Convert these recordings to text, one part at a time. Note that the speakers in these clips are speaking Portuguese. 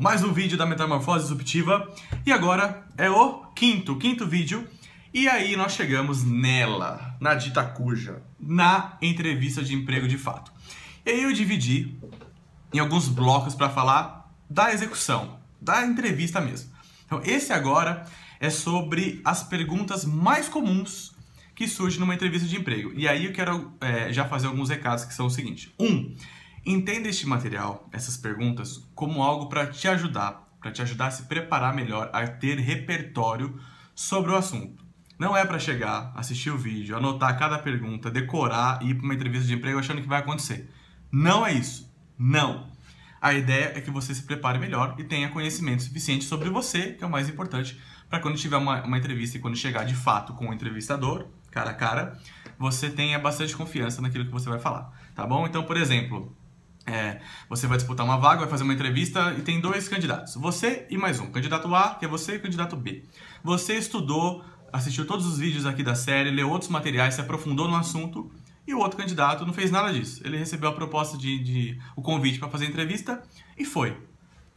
Mais um vídeo da Metamorfose Disruptiva e agora é o quinto, quinto vídeo. E aí nós chegamos nela, na dita cuja, na entrevista de emprego de fato. E aí eu dividi em alguns blocos para falar da execução, da entrevista mesmo. Então esse agora é sobre as perguntas mais comuns que surgem numa entrevista de emprego. E aí eu quero é, já fazer alguns recados que são o seguinte. Um, Entenda este material, essas perguntas, como algo para te ajudar, para te ajudar a se preparar melhor, a ter repertório sobre o assunto. Não é para chegar, assistir o vídeo, anotar cada pergunta, decorar e ir para uma entrevista de emprego achando que vai acontecer. Não é isso. Não. A ideia é que você se prepare melhor e tenha conhecimento suficiente sobre você, que é o mais importante, para quando tiver uma, uma entrevista e quando chegar de fato com o entrevistador, cara a cara, você tenha bastante confiança naquilo que você vai falar, tá bom? Então, por exemplo, é, você vai disputar uma vaga, vai fazer uma entrevista e tem dois candidatos. Você e mais um. Candidato A, que é você, e candidato B. Você estudou, assistiu todos os vídeos aqui da série, leu outros materiais, se aprofundou no assunto. E o outro candidato não fez nada disso. Ele recebeu a proposta de, de o convite para fazer a entrevista e foi.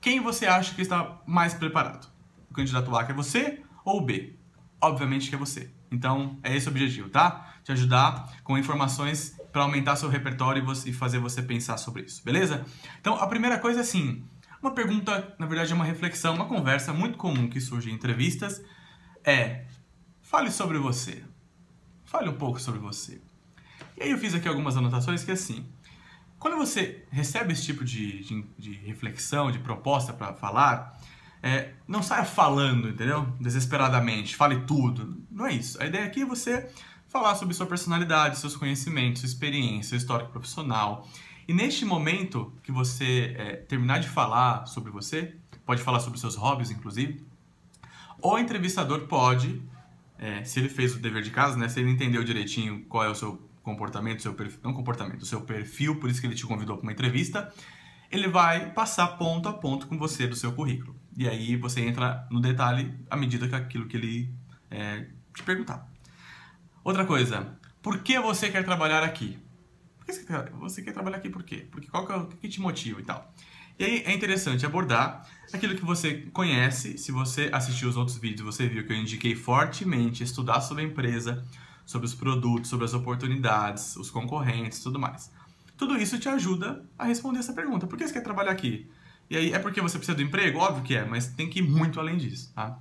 Quem você acha que está mais preparado? O candidato A que é você ou o B? Obviamente que é você. Então, é esse o objetivo, tá? Te ajudar com informações para aumentar seu repertório e, você, e fazer você pensar sobre isso, beleza? Então, a primeira coisa é assim, uma pergunta, na verdade é uma reflexão, uma conversa muito comum que surge em entrevistas é: fale sobre você. Fale um pouco sobre você. E aí eu fiz aqui algumas anotações que é assim, quando você recebe esse tipo de, de, de reflexão, de proposta para falar, é, não saia falando, entendeu? Desesperadamente, fale tudo. Não é isso. A ideia aqui é você falar sobre sua personalidade, seus conhecimentos, sua experiência, seu histórico profissional. E neste momento que você é, terminar de falar sobre você, pode falar sobre seus hobbies, inclusive, o entrevistador pode, é, se ele fez o dever de casa, né, se ele entendeu direitinho qual é o seu comportamento, seu perfil, não comportamento, o seu perfil, por isso que ele te convidou para uma entrevista, ele vai passar ponto a ponto com você do seu currículo. E aí você entra no detalhe à medida que aquilo que ele é, te perguntar. Outra coisa, por que você quer trabalhar aqui? Por que você quer, você quer trabalhar aqui por quê? Porque qual que, é o que te motiva e tal? E aí é interessante abordar aquilo que você conhece. Se você assistiu os outros vídeos, você viu que eu indiquei fortemente estudar sobre a empresa, sobre os produtos, sobre as oportunidades, os concorrentes, tudo mais. Tudo isso te ajuda a responder essa pergunta. Por que você quer trabalhar aqui? E aí é porque você precisa do emprego? Óbvio que é, mas tem que ir muito além disso, tá?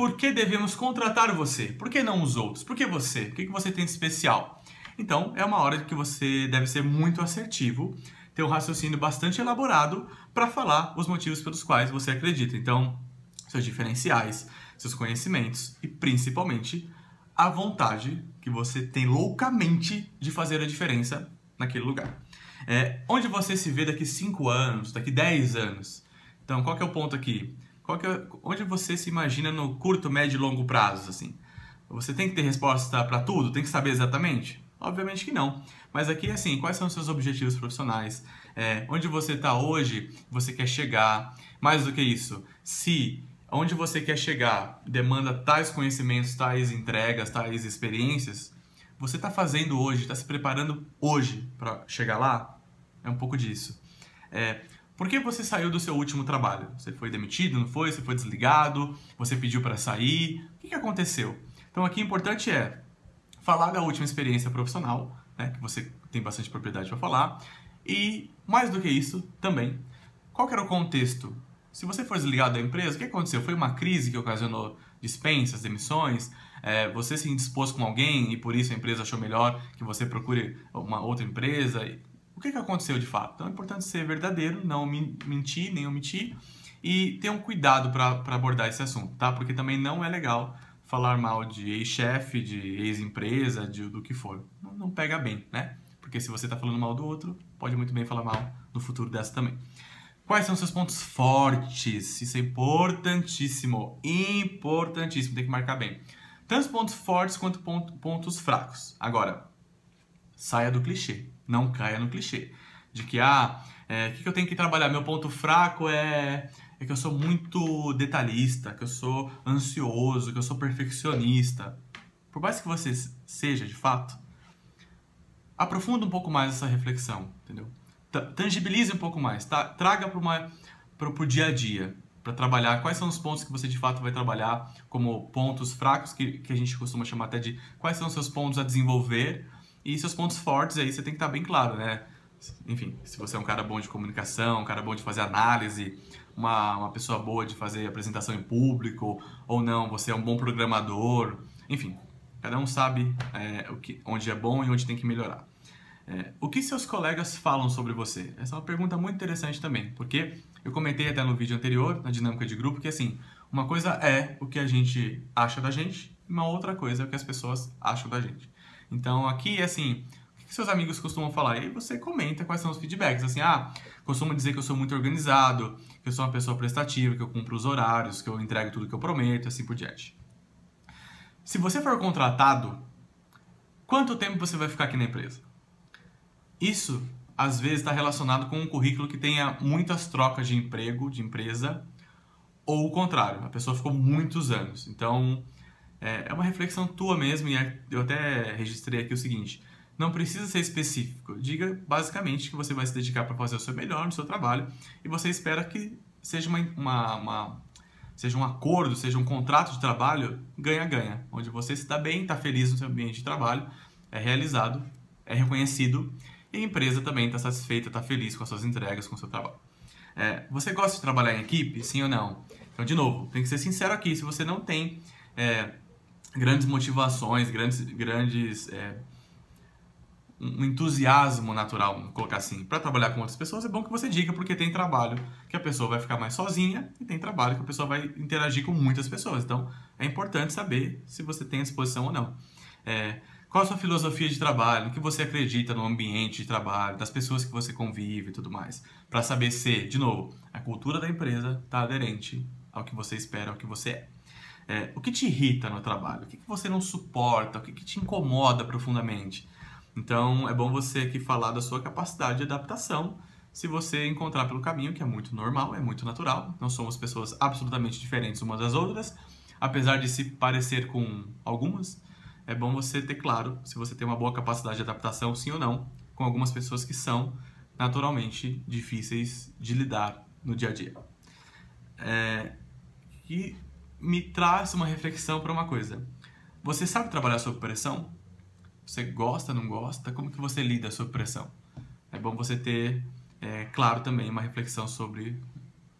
Por que devemos contratar você? Por que não os outros? Por que você? O que você tem de especial? Então, é uma hora que você deve ser muito assertivo, ter um raciocínio bastante elaborado para falar os motivos pelos quais você acredita. Então, seus diferenciais, seus conhecimentos e principalmente a vontade que você tem loucamente de fazer a diferença naquele lugar. É, onde você se vê daqui 5 anos, daqui 10 anos? Então, qual é o ponto aqui? É, onde você se imagina no curto, médio e longo prazo, assim? Você tem que ter resposta para tudo? Tem que saber exatamente? Obviamente que não. Mas aqui, assim, quais são os seus objetivos profissionais? É, onde você está hoje, você quer chegar? Mais do que isso, se onde você quer chegar demanda tais conhecimentos, tais entregas, tais experiências, você está fazendo hoje, está se preparando hoje para chegar lá? É um pouco disso. É, por que você saiu do seu último trabalho? Você foi demitido, não foi? Você foi desligado? Você pediu para sair? O que, aconteceu? Então aqui o importante é falar da última experiência profissional, né, que você tem bastante propriedade para falar, e mais do que isso, também, qual era o contexto? Se você for desligado da empresa, o que aconteceu? Foi uma crise que ocasionou dispensas, demissões? É, você se indispôs com alguém e por isso a empresa achou melhor que você procure uma outra empresa? O que, que aconteceu de fato. Então é importante ser verdadeiro, não mentir nem omitir e ter um cuidado para abordar esse assunto, tá? Porque também não é legal falar mal de ex-chefe, de ex-empresa, de, do que for. Não, não, pega bem, né? Porque se você está falando mal do outro, pode muito bem falar mal do futuro dessa também. Quais são seus pontos fortes? Isso é importantíssimo. Importantíssimo, tem que marcar bem. Tanto pontos fortes quanto pontos fracos. Agora, saia do clichê não caia no clichê. De que, ah, é, o que, que eu tenho que trabalhar? Meu ponto fraco é, é que eu sou muito detalhista, que eu sou ansioso, que eu sou perfeccionista. Por mais que você seja, de fato, aprofunda um pouco mais essa reflexão, entendeu? Tangibilize um pouco mais, tá? traga para o dia a dia, para trabalhar quais são os pontos que você de fato vai trabalhar como pontos fracos, que, que a gente costuma chamar até de quais são os seus pontos a desenvolver e seus pontos fortes, aí você tem que estar bem claro, né? Enfim, se você é um cara bom de comunicação, um cara bom de fazer análise, uma, uma pessoa boa de fazer apresentação em público, ou não, você é um bom programador, enfim, cada um sabe é, o que, onde é bom e onde tem que melhorar. É, o que seus colegas falam sobre você? Essa é uma pergunta muito interessante também, porque eu comentei até no vídeo anterior, na dinâmica de grupo, que assim, uma coisa é o que a gente acha da gente, uma outra coisa é o que as pessoas acham da gente. Então aqui, assim, o que seus amigos costumam falar? E você comenta quais são os feedbacks. Assim, ah, costumo dizer que eu sou muito organizado, que eu sou uma pessoa prestativa, que eu cumpro os horários, que eu entrego tudo que eu prometo, assim por diante. Se você for contratado, quanto tempo você vai ficar aqui na empresa? Isso, às vezes, está relacionado com um currículo que tenha muitas trocas de emprego, de empresa, ou o contrário, a pessoa ficou muitos anos. Então, é, é uma reflexão tua mesmo, e eu até registrei aqui o seguinte: não precisa ser específico. Diga basicamente que você vai se dedicar para fazer o seu melhor no seu trabalho e você espera que seja uma, uma, uma seja um acordo, seja um contrato de trabalho ganha-ganha, onde você se dá bem, está feliz no seu ambiente de trabalho, é realizado, é reconhecido e a empresa também está satisfeita, está feliz com as suas entregas, com o seu trabalho. É, você gosta de trabalhar em equipe? Sim ou não? Então, de novo, tem que ser sincero aqui. Se você não tem é, grandes motivações, grandes, grandes é, um entusiasmo natural, vamos colocar assim, para trabalhar com outras pessoas, é bom que você diga, porque tem trabalho que a pessoa vai ficar mais sozinha e tem trabalho que a pessoa vai interagir com muitas pessoas. Então, é importante saber se você tem a disposição ou não. É, qual a sua filosofia de trabalho? O que você acredita no ambiente de trabalho, das pessoas que você convive e tudo mais? Para saber se, de novo, a cultura da empresa está aderente ao que você espera, ao que você é. É. o que te irrita no trabalho? O que, que você não suporta? O que, que te incomoda profundamente? Então, é bom você aqui falar da sua capacidade de adaptação se você encontrar pelo caminho, que é muito normal, é muito natural. Não somos pessoas absolutamente diferentes umas das outras, apesar de se parecer com algumas é bom você ter claro se você tem uma boa capacidade de adaptação, sim ou não, com algumas pessoas que são naturalmente difíceis de lidar no dia a dia. É, e me traz uma reflexão para uma coisa. Você sabe trabalhar sob pressão? Você gosta, não gosta? Como que você lida sob pressão? É bom você ter, é, claro, também uma reflexão sobre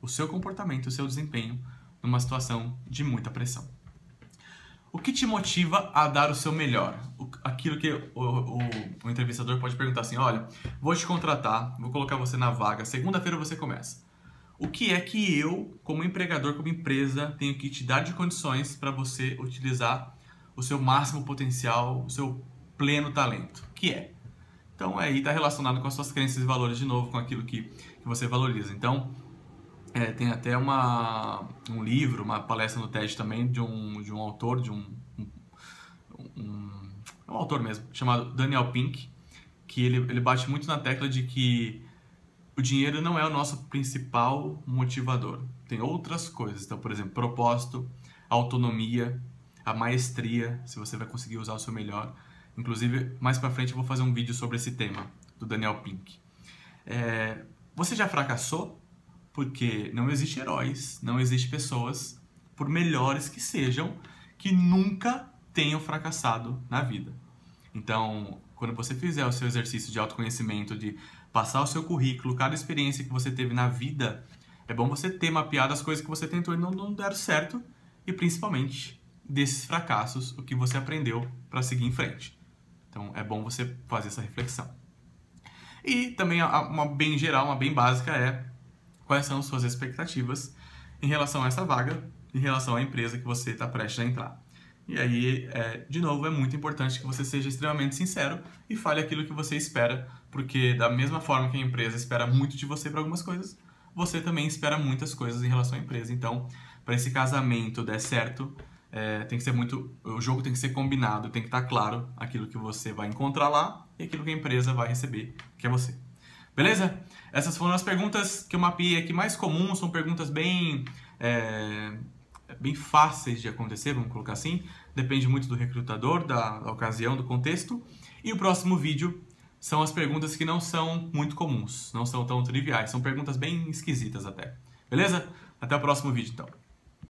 o seu comportamento, o seu desempenho numa situação de muita pressão. O que te motiva a dar o seu melhor? Aquilo que o, o, o, entrevistador pode perguntar assim: olha, vou te contratar, vou colocar você na vaga, segunda-feira você começa. O que é que eu, como empregador, como empresa, tenho que te dar de condições para você utilizar o seu máximo potencial, o seu pleno talento? Que é? Então aí está relacionado com as suas crenças e valores de novo, com aquilo que, que você valoriza. Então, é, tem até uma, um livro, uma palestra no TED também de um, de um autor, de um, um, um, um autor mesmo, chamado Daniel Pink, que ele, ele bate muito na tecla de que o dinheiro não é o nosso principal motivador. Tem outras coisas. Então, por exemplo, propósito, autonomia, a maestria, se você vai conseguir usar o seu melhor. Inclusive, mais para frente eu vou fazer um vídeo sobre esse tema, do Daniel Pink. É, você já fracassou? Porque não existe heróis, não existe pessoas, por melhores que sejam, que nunca tenham fracassado na vida. Então, quando você fizer o seu exercício de autoconhecimento, de passar o seu currículo, cada experiência que você teve na vida, é bom você ter mapeado as coisas que você tentou e não, não deram certo, e principalmente desses fracassos, o que você aprendeu para seguir em frente. Então, é bom você fazer essa reflexão. E também uma bem geral, uma bem básica é quais são suas expectativas em relação a essa vaga, em relação à empresa que você está prestes a entrar. E aí, é, de novo, é muito importante que você seja extremamente sincero e fale aquilo que você espera, porque da mesma forma que a empresa espera muito de você para algumas coisas, você também espera muitas coisas em relação à empresa. Então, para esse casamento der certo, é, tem que ser muito, o jogo tem que ser combinado, tem que estar tá claro aquilo que você vai encontrar lá e aquilo que a empresa vai receber, que é você. Beleza? Essas foram as perguntas que eu mapeei aqui mais comuns, são perguntas bem, é, bem fáceis de acontecer, vamos colocar assim. Depende muito do recrutador, da, da ocasião, do contexto. E o próximo vídeo são as perguntas que não são muito comuns, não são tão triviais, são perguntas bem esquisitas até. Beleza? Até o próximo vídeo, então.